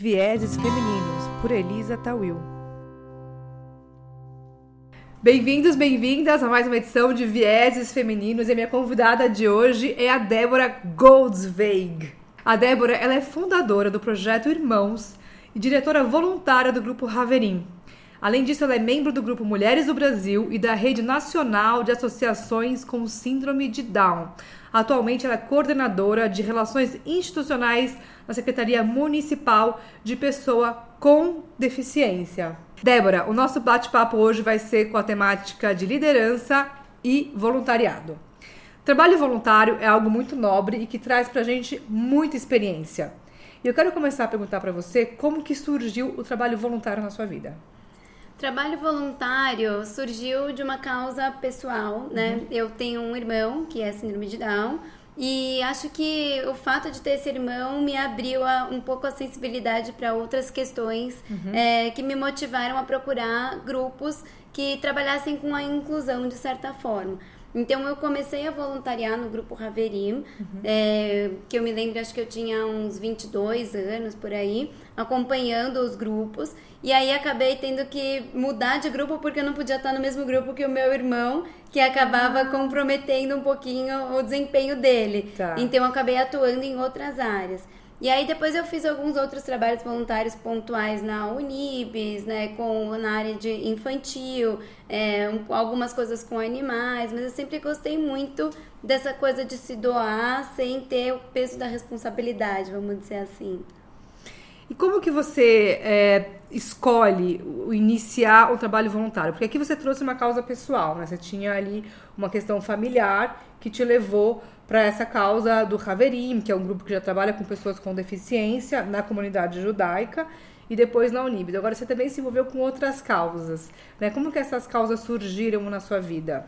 Vieses Femininos, por Elisa Tawil. Bem-vindos, bem-vindas a mais uma edição de Vieses Femininos e a minha convidada de hoje é a Débora Goldsveig. A Débora ela é fundadora do projeto Irmãos e diretora voluntária do grupo Raverim. Além disso, ela é membro do grupo Mulheres do Brasil e da Rede Nacional de Associações com Síndrome de Down. Atualmente, ela é coordenadora de Relações Institucionais na Secretaria Municipal de Pessoa com Deficiência. Débora, o nosso bate-papo hoje vai ser com a temática de liderança e voluntariado. Trabalho voluntário é algo muito nobre e que traz pra gente muita experiência. E eu quero começar a perguntar para você como que surgiu o trabalho voluntário na sua vida. Trabalho voluntário surgiu de uma causa pessoal, né? Uhum. Eu tenho um irmão que é síndrome de Down e acho que o fato de ter esse irmão me abriu a, um pouco a sensibilidade para outras questões uhum. é, que me motivaram a procurar grupos que trabalhassem com a inclusão de certa forma. Então eu comecei a voluntariar no grupo Raverim, uhum. é, que eu me lembro, acho que eu tinha uns 22 anos por aí, acompanhando os grupos. E aí acabei tendo que mudar de grupo porque eu não podia estar no mesmo grupo que o meu irmão, que acabava ah. comprometendo um pouquinho o desempenho dele. Tá. Então eu acabei atuando em outras áreas. E aí depois eu fiz alguns outros trabalhos voluntários pontuais na Unibis, né, com na área de infantil, é, um, algumas coisas com animais, mas eu sempre gostei muito dessa coisa de se doar sem ter o peso da responsabilidade, vamos dizer assim. E como que você é, escolhe iniciar o trabalho voluntário? Porque aqui você trouxe uma causa pessoal, né? Você tinha ali uma questão familiar que te levou para essa causa do Haverim, que é um grupo que já trabalha com pessoas com deficiência na comunidade judaica e depois na Unibid. Agora você também se envolveu com outras causas, né? Como que essas causas surgiram na sua vida?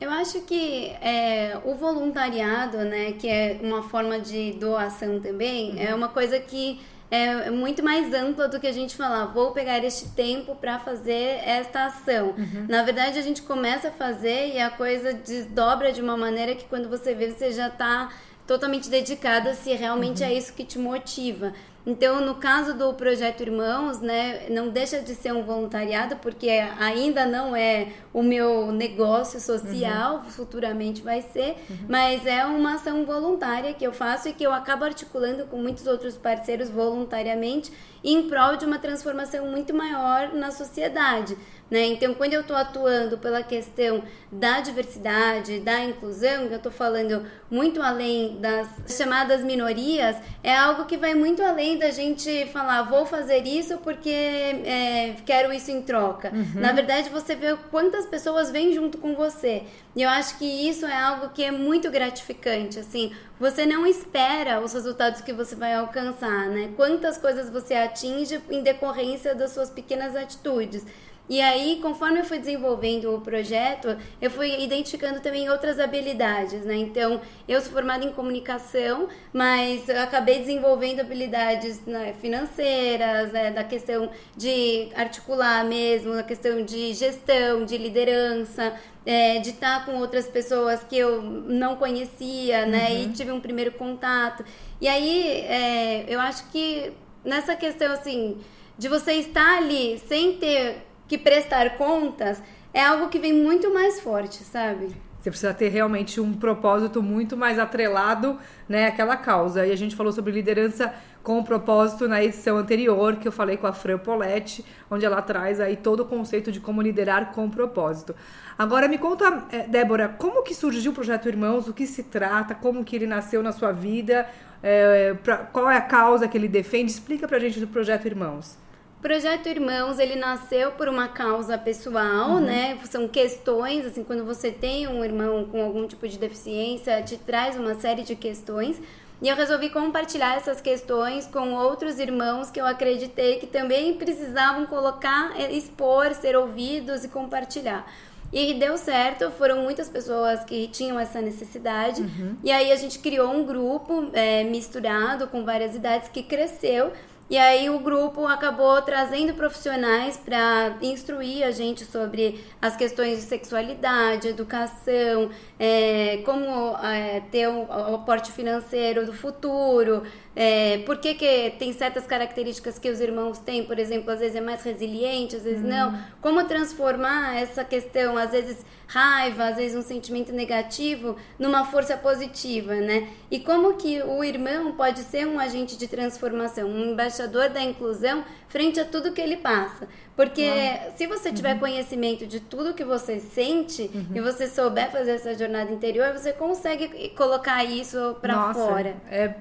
Eu acho que é, o voluntariado, né, que é uma forma de doação também, uhum. é uma coisa que é muito mais ampla do que a gente falar, vou pegar este tempo para fazer esta ação. Uhum. Na verdade, a gente começa a fazer e a coisa desdobra de uma maneira que quando você vê, você já está totalmente dedicada se realmente uhum. é isso que te motiva. Então, no caso do projeto Irmãos, né, não deixa de ser um voluntariado, porque ainda não é o meu negócio social, uhum. futuramente vai ser, uhum. mas é uma ação voluntária que eu faço e que eu acabo articulando com muitos outros parceiros voluntariamente em prol de uma transformação muito maior na sociedade. Né? Então, quando eu estou atuando pela questão da diversidade, da inclusão, eu estou falando muito além das chamadas minorias, é algo que vai muito além da gente falar, vou fazer isso porque é, quero isso em troca. Uhum. Na verdade, você vê quantas pessoas vêm junto com você. E eu acho que isso é algo que é muito gratificante, assim, você não espera os resultados que você vai alcançar, né? Quantas coisas você atinge em decorrência das suas pequenas atitudes. E aí, conforme eu fui desenvolvendo o projeto, eu fui identificando também outras habilidades, né? Então, eu sou formada em comunicação, mas eu acabei desenvolvendo habilidades né, financeiras, né, da questão de articular mesmo, da questão de gestão, de liderança, é, de estar com outras pessoas que eu não conhecia, né? Uhum. E tive um primeiro contato. E aí, é, eu acho que nessa questão, assim, de você estar ali sem ter que prestar contas é algo que vem muito mais forte, sabe? Você precisa ter realmente um propósito muito mais atrelado, né, àquela causa. E a gente falou sobre liderança com propósito na edição anterior, que eu falei com a Fran Poletti, onde ela traz aí todo o conceito de como liderar com propósito. Agora me conta, é, Débora, como que surgiu o Projeto Irmãos, o que se trata, como que ele nasceu na sua vida, é, pra, qual é a causa que ele defende? Explica pra gente do Projeto Irmãos. Projeto Irmãos, ele nasceu por uma causa pessoal, uhum. né? São questões, assim, quando você tem um irmão com algum tipo de deficiência, te traz uma série de questões. E eu resolvi compartilhar essas questões com outros irmãos que eu acreditei que também precisavam colocar, eh, expor, ser ouvidos e compartilhar. E deu certo, foram muitas pessoas que tinham essa necessidade. Uhum. E aí a gente criou um grupo é, misturado com várias idades que cresceu e aí o grupo acabou trazendo profissionais para instruir a gente sobre as questões de sexualidade, educação, é, como é, ter o, o aporte financeiro do futuro, É, por que, que tem certas características que os irmãos têm, por exemplo, às vezes é mais resiliente, às vezes hum. não. Como transformar essa questão, às vezes raiva, às vezes um sentimento negativo, numa força positiva, né? E como que o irmão pode ser um agente de transformação, um embaixador da inclusão frente a tudo que ele passa. Porque Uau. se você tiver uhum. conhecimento de tudo que você sente uhum. e você souber fazer essa jornada interior, você consegue colocar isso para fora. É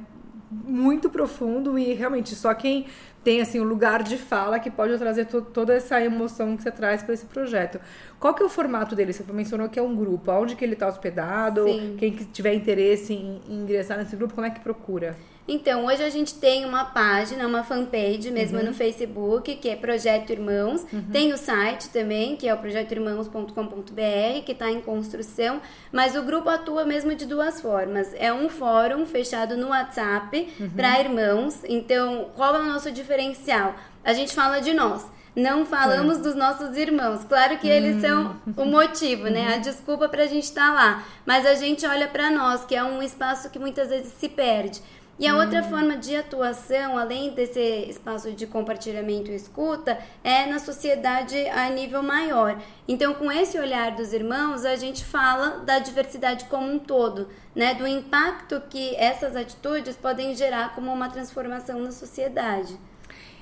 muito profundo e realmente só quem tem assim um lugar de fala que pode trazer to toda essa emoção que você traz para esse projeto. Qual que é o formato dele? Você mencionou que é um grupo. Aonde que ele está hospedado? Sim. Quem que tiver interesse em, em ingressar nesse grupo, como é que procura? Então, hoje a gente tem uma página, uma fanpage mesmo uhum. no Facebook, que é Projeto Irmãos. Uhum. Tem o site também, que é o projetoirmãos.com.br, que está em construção. Mas o grupo atua mesmo de duas formas. É um fórum fechado no WhatsApp uhum. para irmãos. Então, qual é o nosso diferencial? A gente fala de nós não falamos é. dos nossos irmãos. Claro que eles hum. são o motivo, né? A desculpa para a gente estar tá lá. Mas a gente olha para nós, que é um espaço que muitas vezes se perde. E a outra hum. forma de atuação, além desse espaço de compartilhamento e escuta, é na sociedade a nível maior. Então, com esse olhar dos irmãos, a gente fala da diversidade como um todo, né? Do impacto que essas atitudes podem gerar como uma transformação na sociedade.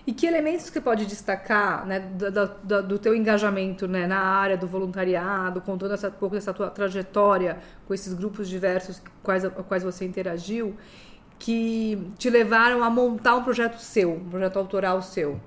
E que elementos que pode destacar né, do, do, do, teu engajamento né, na área do voluntariado, contando essa, pouco dessa tua trajetória com esses grupos diversos quais, quais você interagiu, que te levaram a montar um projeto seu, um projeto autoral seu?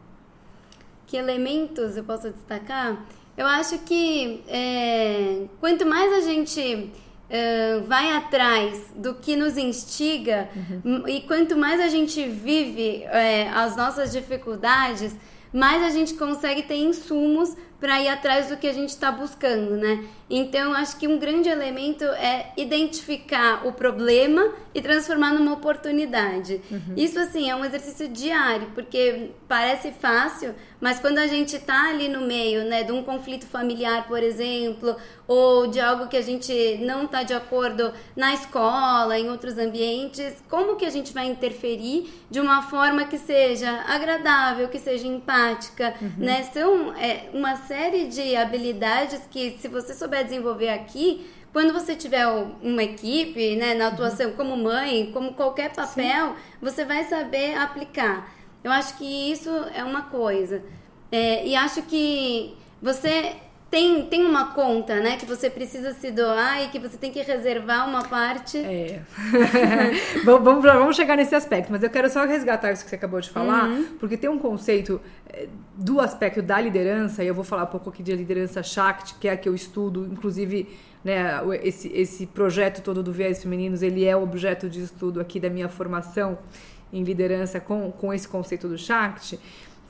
Que elementos eu posso destacar? Eu acho que é, quanto mais a gente Uh, vai atrás do que nos instiga uhum. e quanto mais a gente vive é, as nossas dificuldades, mais a gente consegue ter insumos para ir atrás do que a gente está buscando, né? Então, acho que um grande elemento é identificar o problema e transformar numa oportunidade. Uhum. Isso, assim, é um exercício diário, porque parece fácil, mas quando a gente está ali no meio, né, de um conflito familiar, por exemplo, ou de algo que a gente não está de acordo na escola, em outros ambientes, como que a gente vai interferir de uma forma que seja agradável, que seja empática, uhum. né? São é, uma série de habilidades que, se você souber desenvolver aqui, quando você tiver uma equipe, né, na atuação uhum. como mãe, como qualquer papel, Sim. você vai saber aplicar. Eu acho que isso é uma coisa. É, e acho que você tem, tem uma conta, né, que você precisa se doar e que você tem que reservar uma parte. É. vamos, vamos chegar nesse aspecto, mas eu quero só resgatar isso que você acabou de falar, uhum. porque tem um conceito é, do aspecto da liderança, e eu vou falar um pouco aqui de liderança Shakti, que é a que eu estudo, inclusive. Né, esse, esse projeto todo do Viés Femininos, ele é objeto de estudo aqui da minha formação em liderança com, com esse conceito do Shakti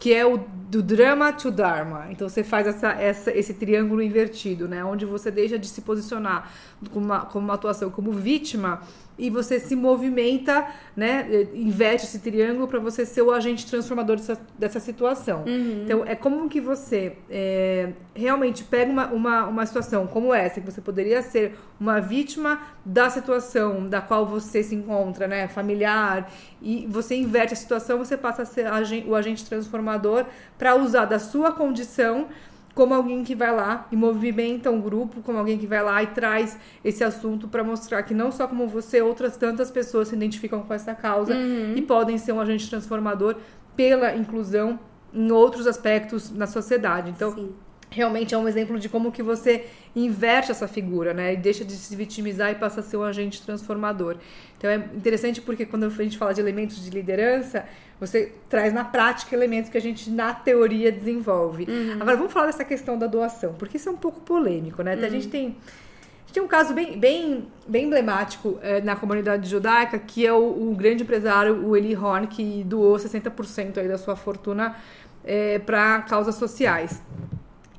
que é o do drama to dharma. Então você faz essa, essa, esse triângulo invertido, né? Onde você deixa de se posicionar como uma, como uma atuação como vítima e você se movimenta, né? Inverte esse triângulo para você ser o agente transformador dessa, dessa situação. Uhum. Então, é como que você é, realmente pega uma, uma, uma situação como essa, que você poderia ser uma vítima da situação da qual você se encontra, né? Familiar, e você inverte a situação, você passa a ser o agente transformador para usar da sua condição como alguém que vai lá e movimenta um grupo, como alguém que vai lá e traz esse assunto para mostrar que não só como você, outras tantas pessoas se identificam com essa causa uhum. e podem ser um agente transformador pela inclusão em outros aspectos na sociedade. Então, Sim. Realmente é um exemplo de como que você inverte essa figura, né? E deixa de se vitimizar e passa a ser um agente transformador. Então é interessante porque quando a gente fala de elementos de liderança, você traz na prática elementos que a gente na teoria desenvolve. Uhum. Agora vamos falar dessa questão da doação, porque isso é um pouco polêmico, né? Uhum. A gente tem a gente tem um caso bem, bem, bem emblemático é, na comunidade judaica, que é o, o, grande empresário, o Eli Horn, que doou 60% aí da sua fortuna é, para causas sociais.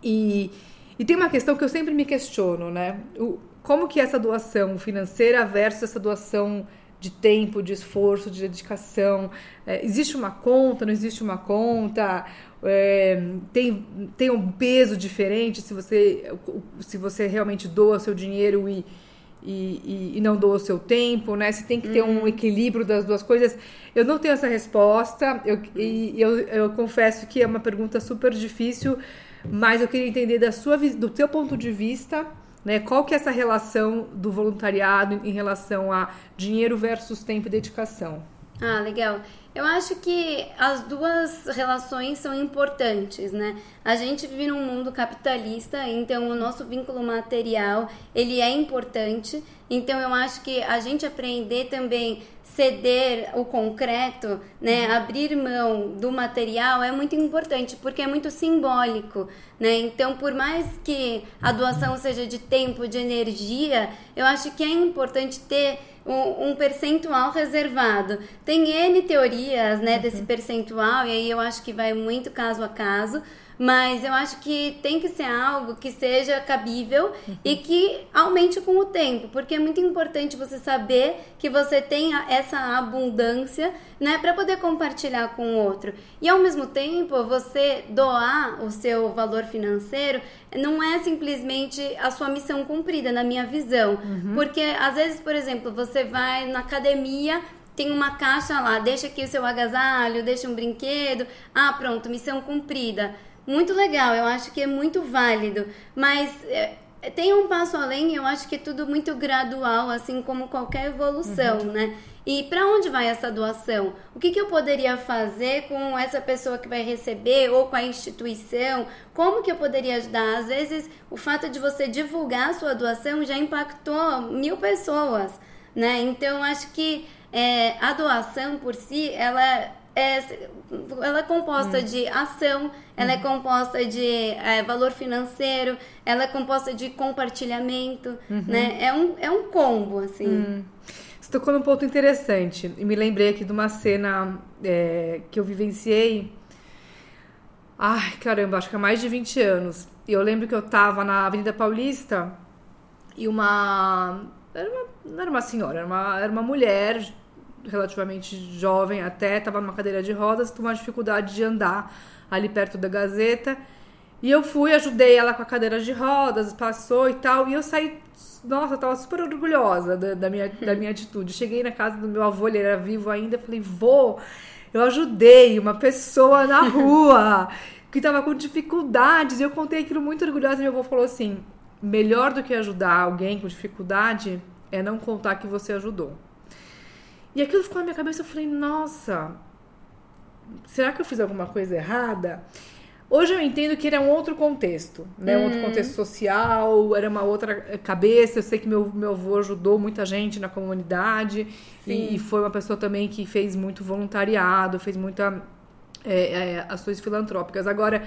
E, e tem uma questão que eu sempre me questiono, né? O, como que essa doação financeira versus essa doação de tempo, de esforço, de dedicação. É, existe uma conta, não existe uma conta? É, tem, tem um peso diferente se você, se você realmente doa seu dinheiro e, e, e, não doa o seu tempo, né? Você tem que ter um equilíbrio das duas coisas. Eu não tenho essa resposta, eu, e eu, eu confesso que é uma pergunta super difícil, mas eu queria entender da sua, do teu ponto de vista, né? Qual que é essa relação do voluntariado em relação a dinheiro versus tempo e dedicação? Ah, legal. Eu acho que as duas relações são importantes, né? A gente vive num mundo capitalista, então o nosso vínculo material, ele é importante. Então eu acho que a gente aprender também ceder o concreto, né, abrir mão do material é muito importante, porque é muito simbólico, né? Então, por mais que a doação seja de tempo, de energia, eu acho que é importante ter um, um, percentual reservado. Tem N teorias né, desse uhum. percentual, e aí eu acho que vai muito caso a caso, mas eu acho que tem que ser algo que seja cabível uhum. e que aumente com o tempo, porque é muito importante você saber que você tem essa abundância, né, para poder compartilhar com o outro. E ao mesmo tempo, você doar o seu valor financeiro não é simplesmente a sua missão cumprida, na minha visão. Uhum. Porque às vezes, por exemplo, você vai na academia tem uma caixa lá, deixa aqui o seu agasalho, deixa um brinquedo. Ah, pronto, missão cumprida muito legal, eu acho que é muito válido, mas é, tem um passo além, eu acho que é tudo muito gradual, assim como qualquer evolução, uhum. né? E para onde vai essa doação? O que, que eu poderia fazer com essa pessoa que vai receber ou com a instituição? Como que eu poderia ajudar? Às vezes, o fato de você divulgar a sua doação já impactou mil pessoas, né? Então, acho que é, a doação por si, ela é, ela é composta hum. de ação, ela é uhum. composta de é, valor financeiro, ela é composta de compartilhamento, uhum. né? É um, é um combo, assim. Hum. Você tocou num ponto interessante. E me lembrei aqui de uma cena é, que eu vivenciei. Ai, caramba, acho que há mais de 20 anos. E eu lembro que eu tava na Avenida Paulista e uma. Era uma não era uma senhora, era uma, era uma mulher relativamente jovem até, estava numa cadeira de rodas, com uma dificuldade de andar ali perto da Gazeta. E eu fui, ajudei ela com a cadeira de rodas, passou e tal. E eu saí, nossa, eu tava super orgulhosa da, da minha, da minha atitude. Cheguei na casa do meu avô, ele era vivo ainda, falei, vô, eu ajudei uma pessoa na rua que tava com dificuldades. E eu contei aquilo muito orgulhosa. E meu avô falou assim: melhor do que ajudar alguém com dificuldade é não contar que você ajudou. E aquilo ficou na minha cabeça, eu falei, nossa, será que eu fiz alguma coisa errada? Hoje eu entendo que era um outro contexto, né? Um outro hum. contexto social, era uma outra cabeça. Eu sei que meu, meu avô ajudou muita gente na comunidade e, e, foi uma pessoa também que fez muito voluntariado, fez muitas é, é, ações filantrópicas. Agora,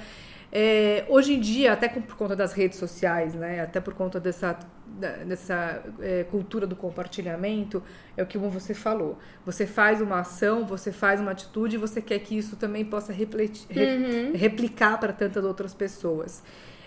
é, hoje em dia, até por conta das redes sociais, né? Até por conta dessa dessa é, cultura do compartilhamento é o que você falou. Você faz uma ação, você faz uma atitude e você quer que isso também possa uhum. replicar para tantas outras pessoas.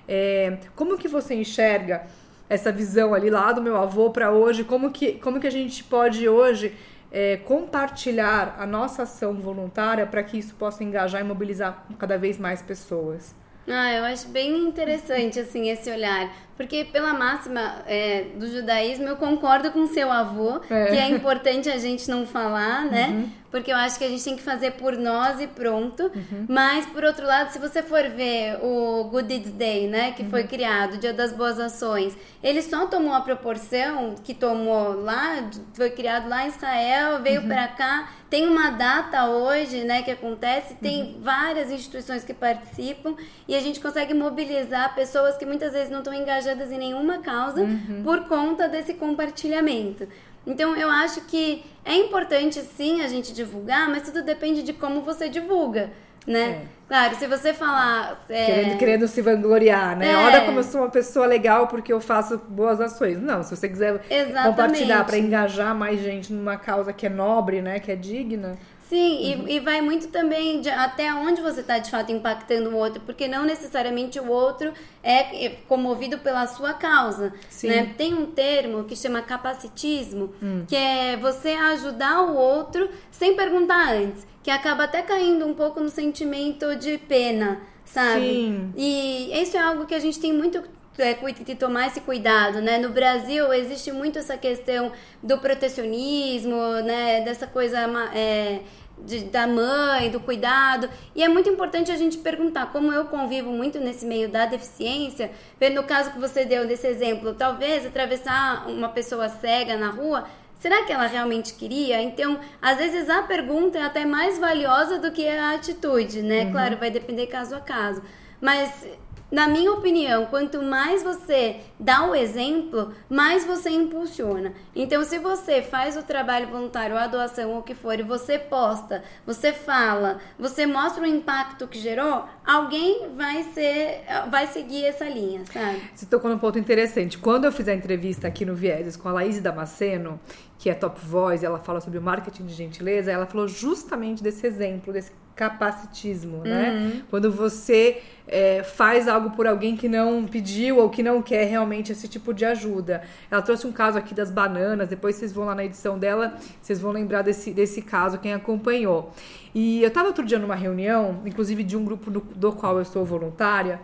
É, como que você enxerga essa visão ali lá do meu avô para hoje? Como que, como que a gente pode hoje é, compartilhar a nossa ação voluntária para que isso possa engajar e mobilizar cada vez mais pessoas? Ah, eu acho bem interessante assim esse olhar, porque pela máxima é, do judaísmo eu concordo com seu avô é. que é importante a gente não falar, né? Uhum. Porque eu acho que a gente tem que fazer por nós e pronto. Uhum. Mas por outro lado, se você for ver o Good Deeds Day, né, que uhum. foi criado, Dia das Boas Ações, ele só tomou a proporção que tomou lá, foi criado lá em Israel, veio uhum. para cá tem uma data hoje, né, que acontece, tem uhum. várias instituições que participam e a gente consegue mobilizar pessoas que muitas vezes não estão engajadas em nenhuma causa uhum. por conta desse compartilhamento. Então eu acho que é importante sim a gente divulgar, mas tudo depende de como você divulga né? É. Claro, se você falar. É... Querendo, querendo se vangloriar, né? É. Olha como eu sou uma pessoa legal porque eu faço boas ações. Não, se você quiser Exatamente. compartilhar para engajar mais gente numa causa que é nobre, né? Que é digna. Sim, uhum. e, e, vai muito também de até onde você está de fato impactando o outro, porque não necessariamente o outro é, é comovido pela sua causa. Sim. Né? Tem um termo que chama capacitismo, hum. que é você ajudar o outro sem perguntar antes, que acaba até caindo um pouco no sentimento de pena, sabe? Sim. E isso é algo que a gente tem muito é, de tomar esse cuidado, né? No Brasil existe muito essa questão do protecionismo, né? Dessa coisa é, de, da mãe, do cuidado. E é muito importante a gente perguntar, como eu convivo muito nesse meio da deficiência, no caso que você deu desse exemplo, talvez atravessar uma pessoa cega na rua, será que ela realmente queria? Então, às vezes a pergunta é até mais valiosa do que a atitude, né? Uhum. Claro, vai depender caso a caso. Mas na minha opinião, quanto mais você dá o exemplo, mais você impulsiona. Então, se você faz o trabalho voluntário, a doação ou o que for, e você posta, você fala, você mostra o impacto que gerou, alguém vai ser, vai seguir essa linha, sabe? Você tocou num ponto interessante. Quando eu fiz a entrevista aqui no Vieses com a Laís Damasceno, que é top voice, ela fala sobre o marketing de gentileza, ela falou justamente desse exemplo, desse capacitismo, né? Uhum. Quando você é, faz algo por alguém que não pediu ou que não quer realmente esse tipo de ajuda. Ela trouxe um caso aqui das bananas, depois vocês vão lá na edição dela, vocês vão lembrar desse, desse caso, quem acompanhou. E eu estava outro dia numa reunião, inclusive de um grupo do, do qual eu sou voluntária,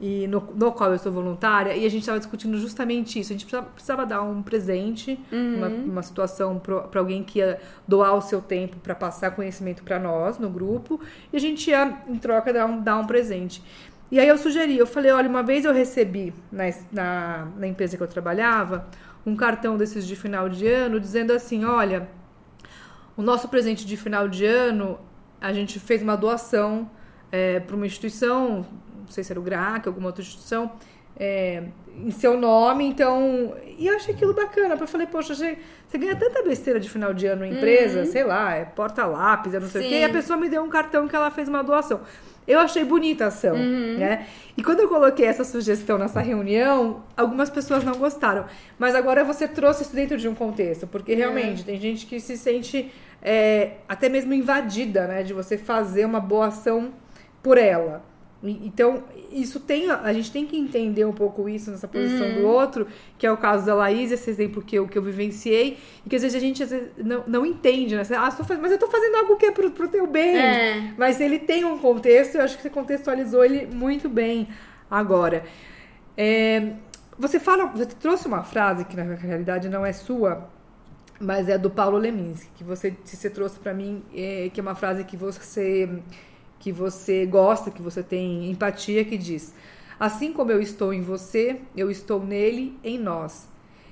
e no, no qual eu sou voluntária, e a gente estava discutindo justamente isso. A gente precisava, precisava dar um presente, uhum. uma, uma situação para alguém que ia doar o seu tempo para passar conhecimento para nós no grupo, e a gente ia, em troca, dar um, dar um presente. E aí eu sugeri, eu falei, olha, uma vez eu recebi na, na, na empresa que eu trabalhava um cartão desses de final de ano dizendo assim, olha, o nosso presente de final de ano, a gente fez uma doação é, para uma instituição não sei se era o GRAC, alguma outra instituição, é, em seu nome, então. E eu achei aquilo bacana. Eu falei, poxa, você, você ganha tanta besteira de final de ano em empresa, uhum. sei lá, é porta-lápis, é não sei Sim. o quê, e a pessoa me deu um cartão que ela fez uma doação. Eu achei bonita a ação, uhum. né? E quando eu coloquei essa sugestão nessa reunião, algumas pessoas não gostaram. Mas agora você trouxe isso dentro de um contexto, porque realmente é. tem gente que se sente é, até mesmo invadida, né? De você fazer uma boa ação por ela. Então, isso tem. A gente tem que entender um pouco isso nessa posição uhum. do outro, que é o caso da Laís, esse exemplo que eu, que eu vivenciei, e que às vezes a gente às vezes, não, não entende, né? Ah, mas eu tô fazendo algo que é pro, pro teu bem. É. Mas ele tem um contexto, eu acho que você contextualizou ele muito bem agora. É, você fala, você trouxe uma frase que na realidade não é sua, mas é do Paulo Leminski, que você, você trouxe para mim, é, que é uma frase que você que você gosta, que você tem empatia, que diz: Assim como eu estou em você, eu estou nele, em nós.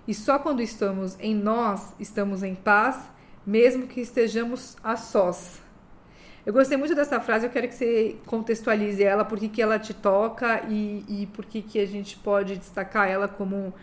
E só quando estamos em nós, estamos em paz, mesmo que estejamos a sós. Eu gostei muito dessa frase, eu quero que você contextualize ela, por que, ela te toca e, e por que a gente pode destacar ela como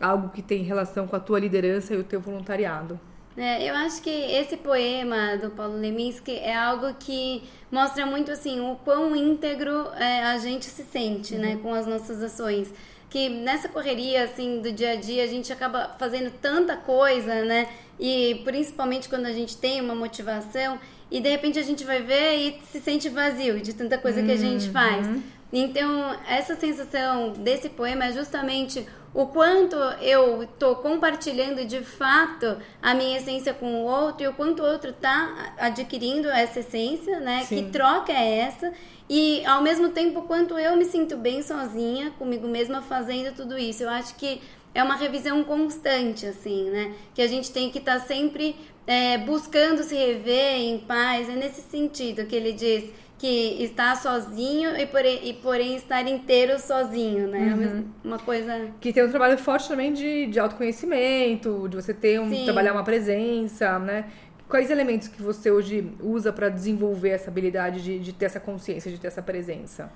algo que tem relação com a tua liderança e o teu voluntariado. É, eu acho que esse poema do Paulo Leminski é algo que mostra muito assim o quão íntegro é, a gente se sente, né, uhum. né, com as nossas ações. Que nessa correria assim do dia a dia a gente acaba fazendo tanta coisa, né? E principalmente quando a gente tem uma motivação e de repente a gente vai ver e se sente vazio de tanta coisa uhum. que a gente uhum. faz. Então, essa sensação desse poema é justamente o quanto eu estou compartilhando de fato a minha essência com o outro e o quanto o outro está adquirindo essa essência, né? Sim. Que troca é essa? E ao mesmo tempo, quanto eu me sinto bem sozinha, comigo mesma, fazendo tudo isso. Eu acho que é uma revisão constante, assim, né? Que a gente tem que estar tá sempre é, buscando se rever em paz. É nesse sentido que ele diz que está sozinho e porém, e porém estar inteiro sozinho, né? É uhum. Uma coisa. Que tem um trabalho forte também de, de autoconhecimento, de você ter um. Sim. trabalhar uma presença, né? Quais elementos que você hoje usa para desenvolver essa habilidade de, de ter essa consciência, de ter essa presença?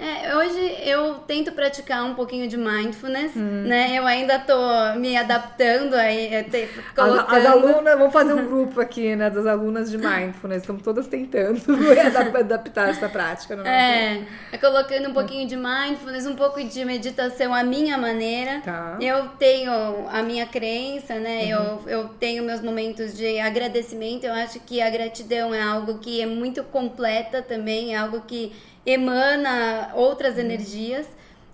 É, hoje eu tento praticar um pouquinho de mindfulness, hum. né? Eu ainda tô me adaptando aí, é, te, colocando... as, as, alunas, vamos fazer um grupo aqui, né, das alunas de mindfulness, estamos todas tentando adaptar essa prática. No é, é, colocando um pouquinho de mindfulness, um pouco de meditação à minha maneira. Tá. Eu tenho a minha crença, né? Uhum. Eu, eu tenho meus momentos de agradecimento. Eu acho que a gratidão é algo que é muito completa também, é algo que emana outras uhum. energias.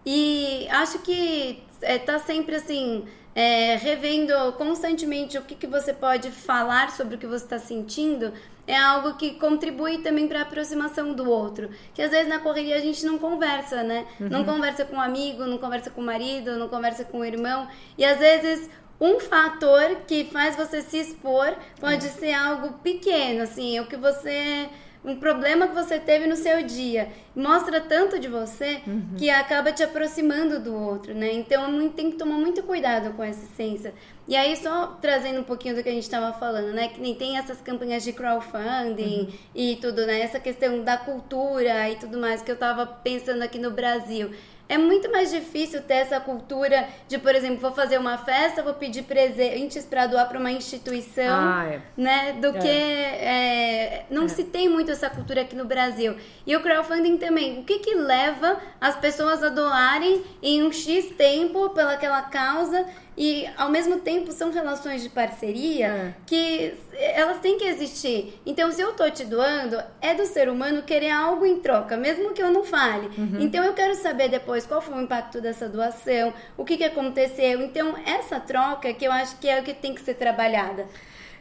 E acho que é, tá sempre assim, é, revendo constantemente o que, que você pode falar sobre o que você está sentindo, é algo que contribui também para a aproximação do outro. Que às vezes na correria a gente não conversa, né? Uhum. Não conversa com um amigo, não conversa com o marido, não conversa com o irmão. E às vezes um fator que faz você se expor pode ser algo pequeno, assim, o que você um problema que você teve no seu dia mostra tanto de você uhum. que acaba te aproximando do outro, né? Então tem que tomar muito cuidado com essa essência. E aí, só trazendo um pouquinho do que a gente estava falando, né? Que nem tem essas campanhas de crowdfunding uhum. e tudo, né? Essa questão da cultura e tudo mais que eu estava pensando aqui no Brasil. É muito mais difícil ter essa cultura de, por exemplo, vou fazer uma festa, vou pedir presentes para doar para uma instituição, ah, é. né? Do é. que é, não é. se tem muito essa cultura aqui no Brasil. E o crowdfunding também. O que que leva as pessoas a doarem em um x tempo pelaquela causa? E ao mesmo tempo são relações de parceria é. que elas têm que existir. Então, se eu tô te doando, é do ser humano querer algo em troca, mesmo que eu não fale. Uhum. Então, eu quero saber depois qual foi o impacto dessa doação, o que, que aconteceu. Então, essa troca que eu acho que é o que tem que ser trabalhada.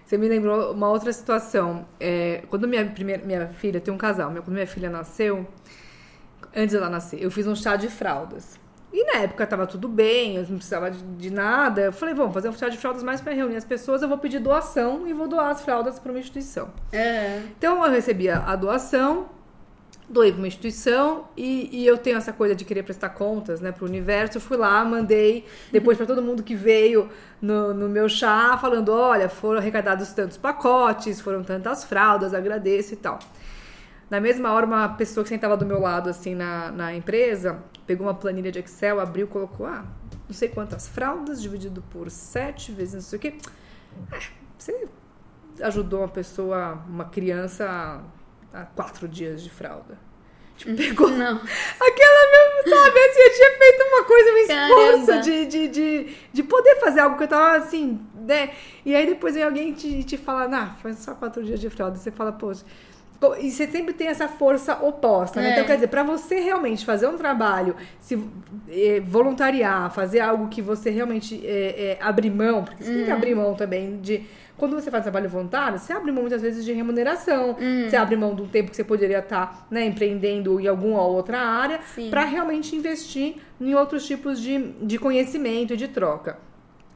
Você me lembrou uma outra situação. É, quando minha, primeira, minha filha, tem um casal, quando minha filha nasceu, antes dela nascer, eu fiz um chá de fraldas. E na época tava tudo bem, eu não precisava de, de nada. Eu falei, vamos fazer um chá de fraldas mais para reunir as pessoas. Eu vou pedir doação e vou doar as fraldas para uma instituição. É. Então eu recebi a, doação, doei para uma instituição e, e, eu tenho essa coisa de querer prestar contas, né, para o universo. Eu fui lá, mandei depois para todo mundo que veio no, no meu chá, falando: olha, foram arrecadados tantos pacotes, foram tantas fraldas, agradeço e tal. Na mesma hora, uma pessoa que sentava do meu lado, assim, na, na empresa, pegou uma planilha de Excel, abriu, colocou, ah, não sei quantas fraldas, dividido por sete vezes não sei o quê. Ah, você ajudou uma pessoa, uma criança, a, quatro dias de fralda. Tipo, hum, pegou não. aquela mesmo, sabe? Assim, eu tinha feito uma coisa, um esforço de, de, de, de poder fazer algo que eu tava assim, né? E aí depois vem alguém te, te fala, nah, faz só quatro dias de fralda. Você fala, poxa e você sempre tem essa força oposta, né? Então, é. Então, quer dizer, para você realmente fazer um trabalho, se é, voluntariar, fazer algo que você realmente é, é abrir mão, porque você uhum. tem que uhum. abrir mão também de. Quando você faz trabalho voluntário, você abre mão muitas vezes de remuneração, uhum. você abre mão do tempo que você poderia estar tá, né, empreendendo em alguma outra área, para realmente investir em outros tipos de, de conhecimento e de troca.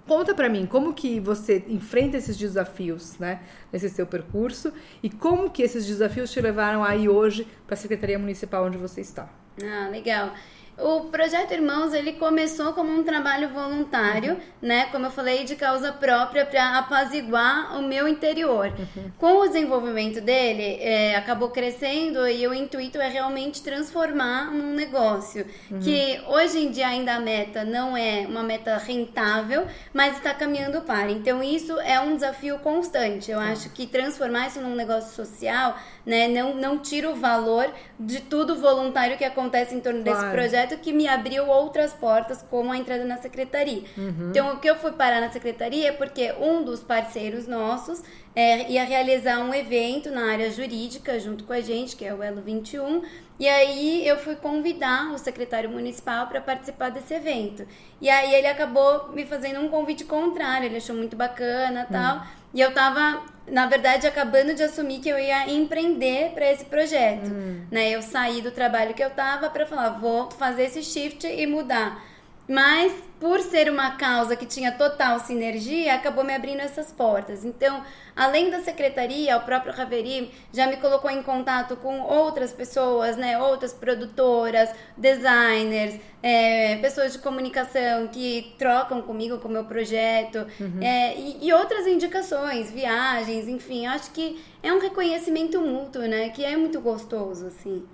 Conta para mim como que você enfrenta esses desafios, né, nesse seu percurso e como que esses desafios te levaram aí hoje para a Secretaria Municipal onde você está. Ah, legal. O projeto Irmãos ele começou como um trabalho voluntário, uhum. né? Como eu falei, de causa própria para apaziguar o meu interior. Uhum. Com o desenvolvimento dele, é, acabou crescendo e o intuito é realmente transformar num negócio uhum. que hoje em dia ainda a meta não é uma meta rentável, mas está caminhando para. Então isso é um desafio constante. Eu tá. acho que transformar isso num negócio social, né? Não não tira o valor de tudo voluntário que acontece em torno claro. desse projeto projeto que me abriu outras portas, como a entrada na secretaria. Uhum. Então, o que eu fui parar na secretaria é porque um dos parceiros nossos é, ia realizar um evento na área jurídica junto com a gente, que é o Elo 21. E aí eu fui convidar o secretário municipal para participar desse evento. E aí ele acabou me fazendo um convite contrário, ele achou muito bacana tal. Uhum. E eu tava, na verdade, acabando de assumir que eu ia empreender para esse projeto. Uhum. Né? Eu saí do trabalho que eu tava para falar, vou fazer esse shift e mudar. Mas por ser uma causa que tinha total sinergia, acabou me abrindo essas portas. Então, além da secretaria, o próprio Raveri já me colocou em contato com outras pessoas, né, outras produtoras, designers, é, pessoas de comunicação que trocam comigo com o meu projeto uhum. é, e, e, outras indicações, viagens, enfim, acho que é um reconhecimento mútuo, né, que é muito gostoso, assim.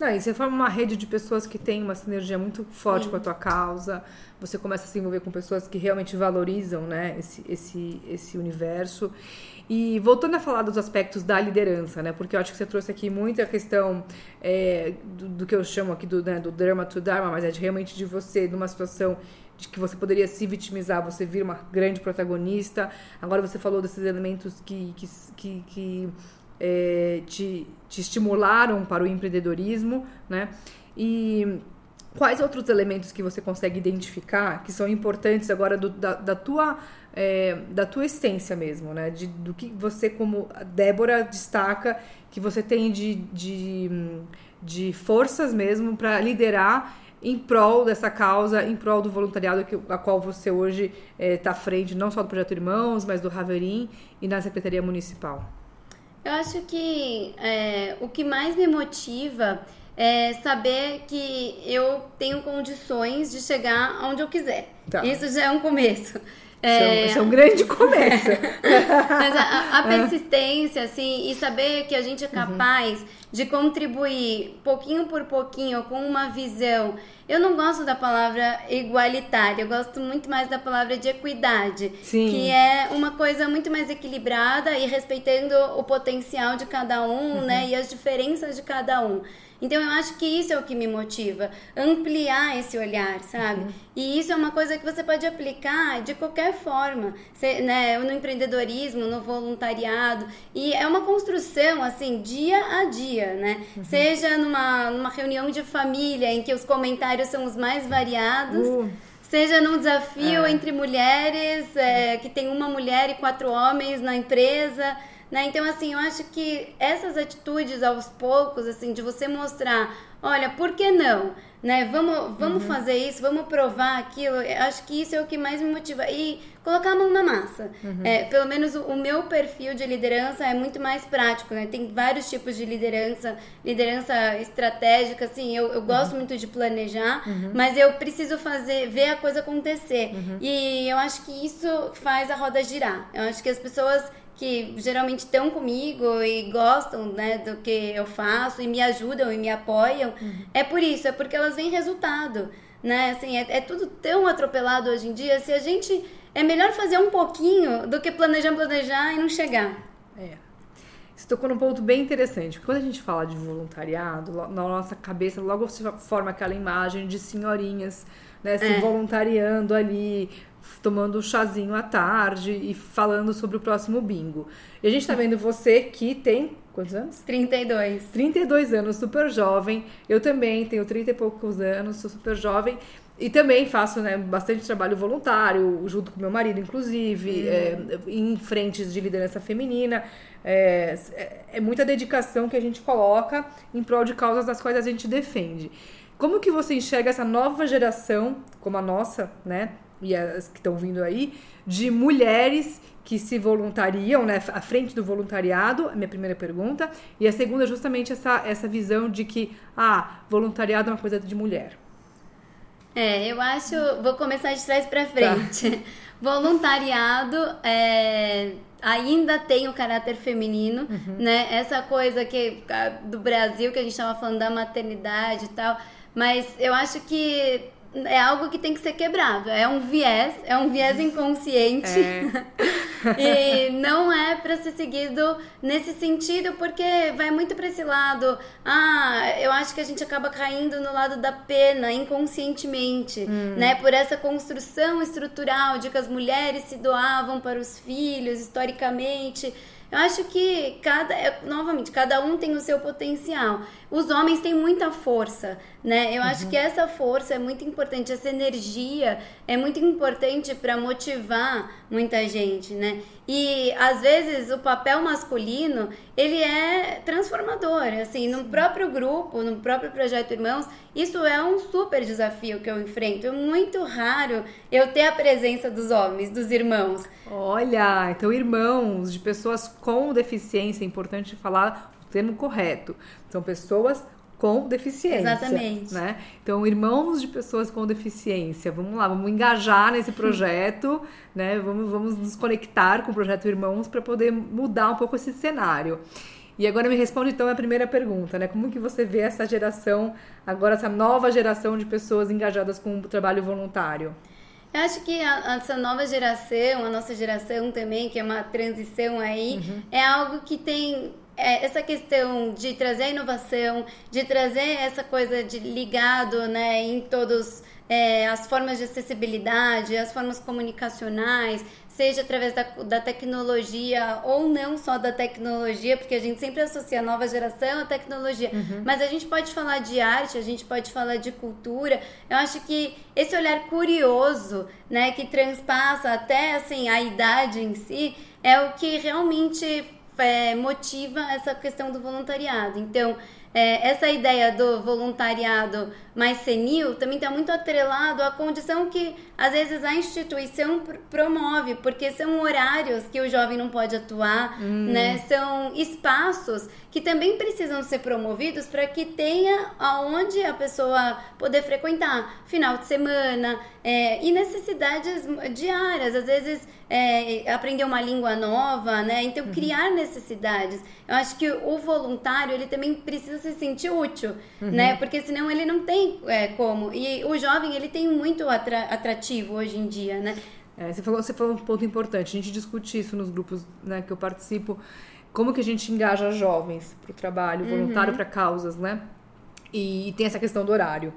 Não, e você forma uma rede de pessoas que tem uma sinergia muito forte Sim. com a tua causa. Você começa a se envolver com pessoas que realmente valorizam, né, esse, esse, esse universo. E voltando a falar dos aspectos da liderança, né? Porque eu acho que você trouxe aqui muita questão é, do, do, que eu chamo aqui do, né, do Dharma to Dharma, mas é de, realmente de você, numa situação de que você poderia se vitimizar, você vir uma grande protagonista. Agora você falou desses elementos que, que, que, que é, te, te estimularam para o empreendedorismo, né? E Quais outros elementos que você consegue identificar que são importantes agora do, da, da, tua é, da tua essência mesmo, né? De, do que você como Débora destaca que você tem de, de, de forças mesmo para liderar em prol dessa causa, em prol do voluntariado que, a qual você hoje está é, tá à frente, não só do Projeto Irmãos, mas do Raverim e na Secretaria Municipal? Eu acho que é, o que mais me motiva é saber que eu tenho condições de chegar onde eu quiser. Tá. Isso já é um começo. É, isso é um grande começo. Mas a, a, persistência, assim, e saber que a gente é uhum. capaz uhum. de contribuir pouquinho por pouquinho com uma visão. Eu não gosto da palavra igualitária, eu gosto muito mais da palavra de equidade, Sim. que é uma coisa muito mais equilibrada e respeitando o potencial de cada um, uhum. né, e as diferenças de cada um. Então eu acho que isso é o que me motiva, ampliar esse olhar, sabe? Uhum. E isso é uma coisa que você pode aplicar de qualquer forma, né? no empreendedorismo, no voluntariado. E é uma construção, assim, dia a dia, né? Uhum. Seja numa, numa reunião de família em que os comentários são os mais variados. Uh seja num desafio é. entre mulheres, é, que tem uma mulher e quatro homens na empresa, né? Então, assim, eu acho que essas atitudes aos poucos, assim, de você mostrar, olha, por que não? Né? Vamos, vamos uhum. fazer isso, vamos provar aquilo. Eu acho que isso é o que mais me motiva. E colocar a mão na massa. Uhum. É, pelo menos o, o, meu perfil de liderança é muito mais prático, né? Tem vários tipos de liderança, liderança estratégica, assim, eu, eu gosto uhum. muito de planejar, uhum. mas eu preciso fazer, ver a coisa acontecer. Uhum. E eu acho que isso faz a roda girar. Eu acho que as pessoas que geralmente estão comigo e gostam né, do que eu faço e me ajudam e me apoiam, uhum. é por isso, é porque elas veem resultado. Né? Assim, é, é, tudo tão atropelado hoje em dia, se a gente. É melhor fazer um pouquinho do que planejar, planejar e não chegar. É. Você tocou num ponto bem interessante. Porque quando a gente fala de voluntariado, na nossa cabeça logo se forma aquela imagem de senhorinhas né, se é. voluntariando ali, tomando um chazinho à tarde e falando sobre o próximo bingo. E a gente tá vendo você que tem quantos anos? 32. 32 anos, super jovem. Eu também tenho 30 e poucos anos, sou super jovem. E também faço né, bastante trabalho voluntário, junto com meu marido, inclusive, uhum. é, em frentes de liderança feminina. É, é, é muita dedicação que a gente coloca em prol de causas das quais a gente defende. Como que você enxerga essa nova geração, como a nossa, né? E as que estão vindo aí, de mulheres que se voluntariam, né, à frente do voluntariado, a minha primeira pergunta, e a segunda justamente essa, essa visão de que, ah, voluntariado é uma coisa de mulher. É, eu acho, vou começar de trás para frente. Tá. Voluntariado é, ainda tem o caráter feminino, uhum. né? Essa coisa que do Brasil que a gente estava falando da maternidade e tal, mas eu acho que é algo que tem que ser quebrado. É um viés, é um viés inconsciente. É. e não é para ser seguido nesse sentido, porque vai muito para esse lado. Ah, eu acho que a gente acaba caindo no lado da pena inconscientemente, hum. né? Por essa construção estrutural de que as mulheres se doavam para os filhos historicamente. Eu acho que cada, é, novamente, cada um tem o seu potencial. Os homens têm muita força, né? Eu uhum. acho que essa força é muito importante, essa energia é muito importante para motivar muita gente, né? E às vezes o papel masculino, ele é transformador, assim, no próprio grupo, no próprio projeto Irmãos, isso é um super desafio que eu enfrento. É muito raro eu ter a presença dos homens, dos irmãos. Olha, então irmãos de pessoas com deficiência, é importante falar termo correto. São pessoas com deficiência. Exatamente. Né? Então, irmãos de pessoas com deficiência, vamos lá, vamos engajar nesse projeto, né? Vamos, vamos nos conectar com o projeto Irmãos para poder mudar um pouco esse cenário. E agora me responde então a primeira pergunta, né? Como que você vê essa geração, agora essa nova geração de pessoas engajadas com o trabalho voluntário? Eu acho que a, essa nova geração, a nossa geração também, que é uma transição aí, uhum. é algo que tem essa questão de trazer a inovação, de trazer essa coisa de ligado né, em todos é, as formas de acessibilidade, as formas comunicacionais, seja através da, da tecnologia ou não só da tecnologia, porque a gente sempre associa a nova geração à tecnologia, uhum. mas a gente pode falar de arte, a gente pode falar de cultura. Eu acho que esse olhar curioso, né, que transpassa até assim a idade em si, é o que realmente é, motiva essa questão do voluntariado. Então, é, essa ideia do voluntariado mais senil também está muito atrelado à condição que às vezes a instituição pr promove, porque são horários que o jovem não pode atuar, hum. né? São espaços que também precisam ser promovidos para que tenha aonde a pessoa poder frequentar, final de semana é, e necessidades diárias, às vezes é, aprender uma língua nova, né? Então uhum. criar necessidades. Eu acho que o voluntário ele também precisa se sentir útil, uhum. né? Porque senão ele não tem é, como. E o jovem ele tem muito atrativo hoje em dia, né? É, você, falou, você falou um ponto importante. A gente discute isso nos grupos né, que eu participo como que a gente engaja jovens para o trabalho, voluntário uhum. para causas, né? E, e tem essa questão do horário.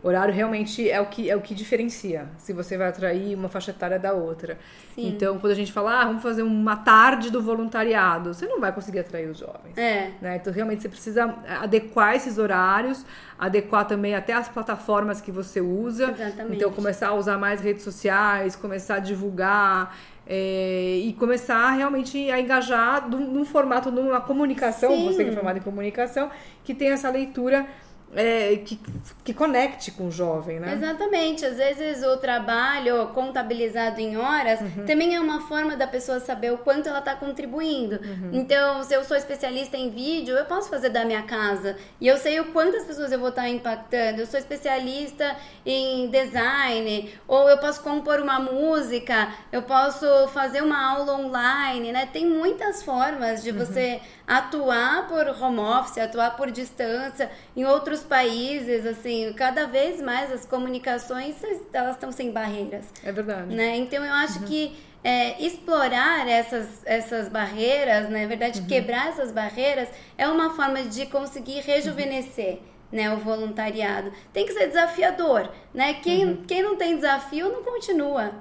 Horário realmente é o que é o que diferencia se você vai atrair uma faixa etária da outra. Sim. Então, quando a gente fala, ah, vamos fazer uma tarde do voluntariado, você não vai conseguir atrair os jovens. É. Né? Então, realmente você precisa adequar esses horários, adequar também até as plataformas que você usa. Exatamente. Então, começar a usar mais redes sociais, começar a divulgar. É, e começar realmente a engajar num, num formato, numa comunicação, Sim. você que é formado em comunicação, que tem essa leitura é, que, que conecte com o jovem, né? Exatamente. Às vezes o trabalho contabilizado em horas uhum. também é uma forma da pessoa saber o quanto ela está contribuindo. Uhum. Então, se eu sou especialista em vídeo, eu posso fazer da minha casa e eu sei o quantas pessoas eu vou estar tá impactando. Eu sou especialista em design, ou eu posso compor uma música, eu posso fazer uma aula online, né? Tem muitas formas de uhum. você atuar por home office, atuar por distância em outros países, assim, cada vez mais as comunicações elas estão sem barreiras. É verdade. Né? Então eu acho uhum. que é, explorar essas, essas barreiras, na né? verdade, uhum. quebrar essas barreiras é uma forma de conseguir rejuvenescer. Uhum. Né, o voluntariado tem que ser desafiador, né? Quem, uhum. quem não tem desafio não continua.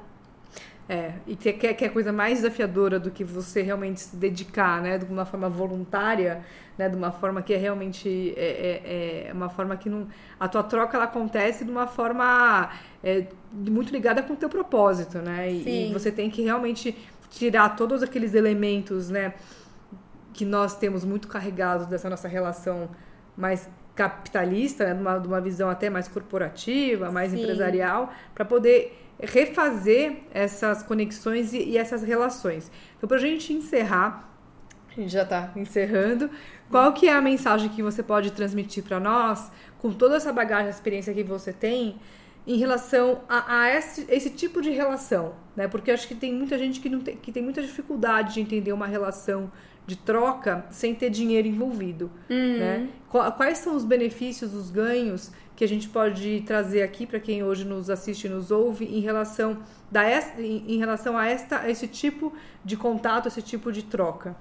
É, e que, que, que é coisa mais desafiadora do que você realmente se dedicar, né? De uma forma voluntária, né? De uma forma que é realmente é, é, é uma forma que não a tua troca ela acontece de uma forma é, muito ligada com o teu propósito, né? E, e, você tem que realmente tirar todos aqueles elementos, né? Que nós temos muito carregados dessa nossa relação mais capitalista, né? de, uma, de uma visão até mais corporativa, mais Sim. empresarial, para poder refazer essas conexões e, e essas relações. Então, para a gente encerrar, a gente já está encerrando, qual que é a mensagem que você pode transmitir para nós, com toda essa bagagem, experiência que você tem, em relação a, a esse, esse, tipo de relação, né? Porque acho que tem muita gente que, não tem, que tem muita dificuldade de entender uma relação de troca sem ter dinheiro envolvido, uhum. né? Quais são os benefícios, os ganhos que a gente pode trazer aqui para quem hoje nos assiste e nos ouve em relação, da, em relação a, esta, a esse tipo de contato, esse tipo de troca?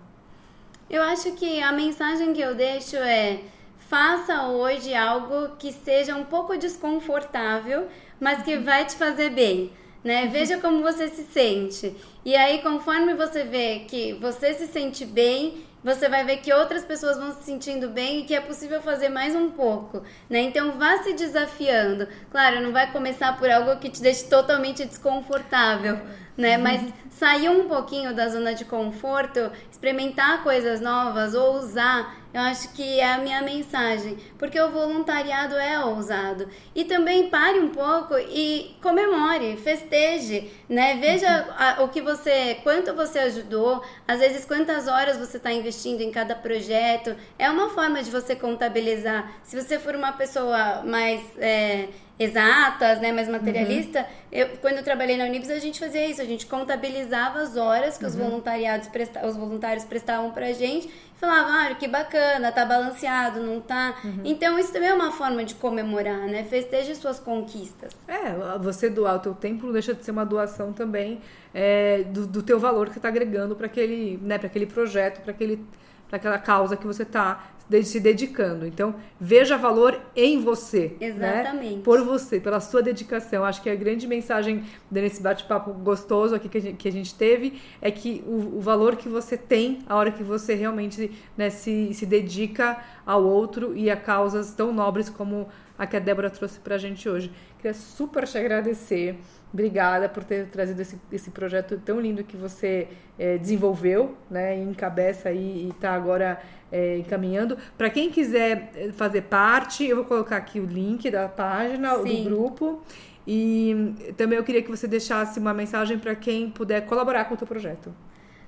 Eu acho que a mensagem que eu deixo é faça hoje algo que seja um pouco desconfortável, mas que vai te fazer bem. Né? Veja como você se sente. E aí, conforme você vê que você se sente bem, você vai ver que outras pessoas vão se sentindo bem e que é possível fazer mais um pouco, né? Então vá se desafiando. Claro, não vai começar por algo que te deixe totalmente desconfortável, né? Uhum. Mas sair um pouquinho da zona de conforto, experimentar coisas novas, ousar, eu acho que é a minha mensagem, porque o voluntariado é ousado. E também pare um pouco e comemore, festeje, né? Veja a, o que você, quanto você ajudou, às vezes quantas horas você está investindo em cada projeto. É uma forma de você contabilizar. Se você for uma pessoa mais é, exatas, né, mais materialista, uhum. eu, quando eu trabalhei na Unibs, a gente fazia isso, a gente contabilizava as horas que uhum. os voluntariados presta, os voluntários prestavam pra gente e falava, ah, que bacana, tá balanceado, não tá. Uhum. Então isso também é uma forma de comemorar, né? Festeje suas conquistas. É, você doar o teu tempo não deixa de ser uma doação também é, do, do teu valor que tá agregando para aquele, né, para aquele projeto, para aquele para aquela causa que você está se dedicando. Então, veja valor em você. Né? Exatamente. Né? Por você, pela sua dedicação. Acho que a grande mensagem nesse bate-papo gostoso aqui que a, gente, que a gente, teve é que o, o, valor que você tem a hora que você realmente né, se, se dedica ao outro e a causas tão nobres como a que a Débora trouxe pra gente hoje. Queria super te agradecer. Obrigada por ter trazido esse, esse projeto tão lindo que você é, desenvolveu, né? Encabeça aí e está agora é, encaminhando. Para quem quiser eh, fazer parte, eu vou colocar aqui o link da página, Sim. do grupo. E também eu queria que você deixasse uma mensagem para quem puder colaborar com o teu projeto.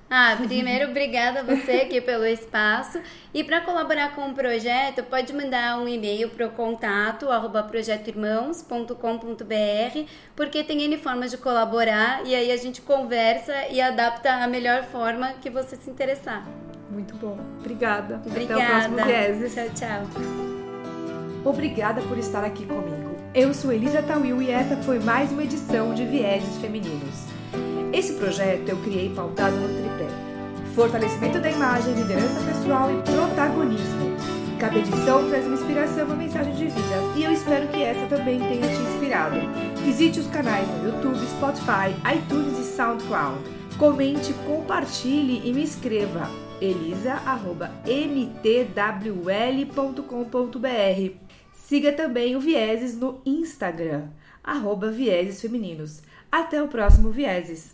Ah, primeiro, obrigada a você aqui pelo espaço. E para colaborar com o projeto, pode mandar um e-mail para o contato arroba projetoirmãos.com.br, porque tem N formas de colaborar e aí a gente conversa e adapta a melhor forma que você se interessar. Muito bom. Obrigada. Obrigada. Até o próximo Vieses. Tchau, tchau. Obrigada por estar aqui comigo. Eu sou Elisa Tawil e essa foi mais uma edição de Vieses Femininos. Esse projeto eu criei pautado no tripé: fortalecimento da imagem, liderança pessoal e protagonismo. Cada edição traz uma inspiração, uma mensagem de vida e eu espero que essa também tenha te inspirado. Visite os canais no YouTube, Spotify, iTunes e SoundCloud. Comente, compartilhe e me escreva elisa.mtwl.com.br. Siga também o Vieses no Instagram, arroba Vieses Femininos. Até o próximo Vieses!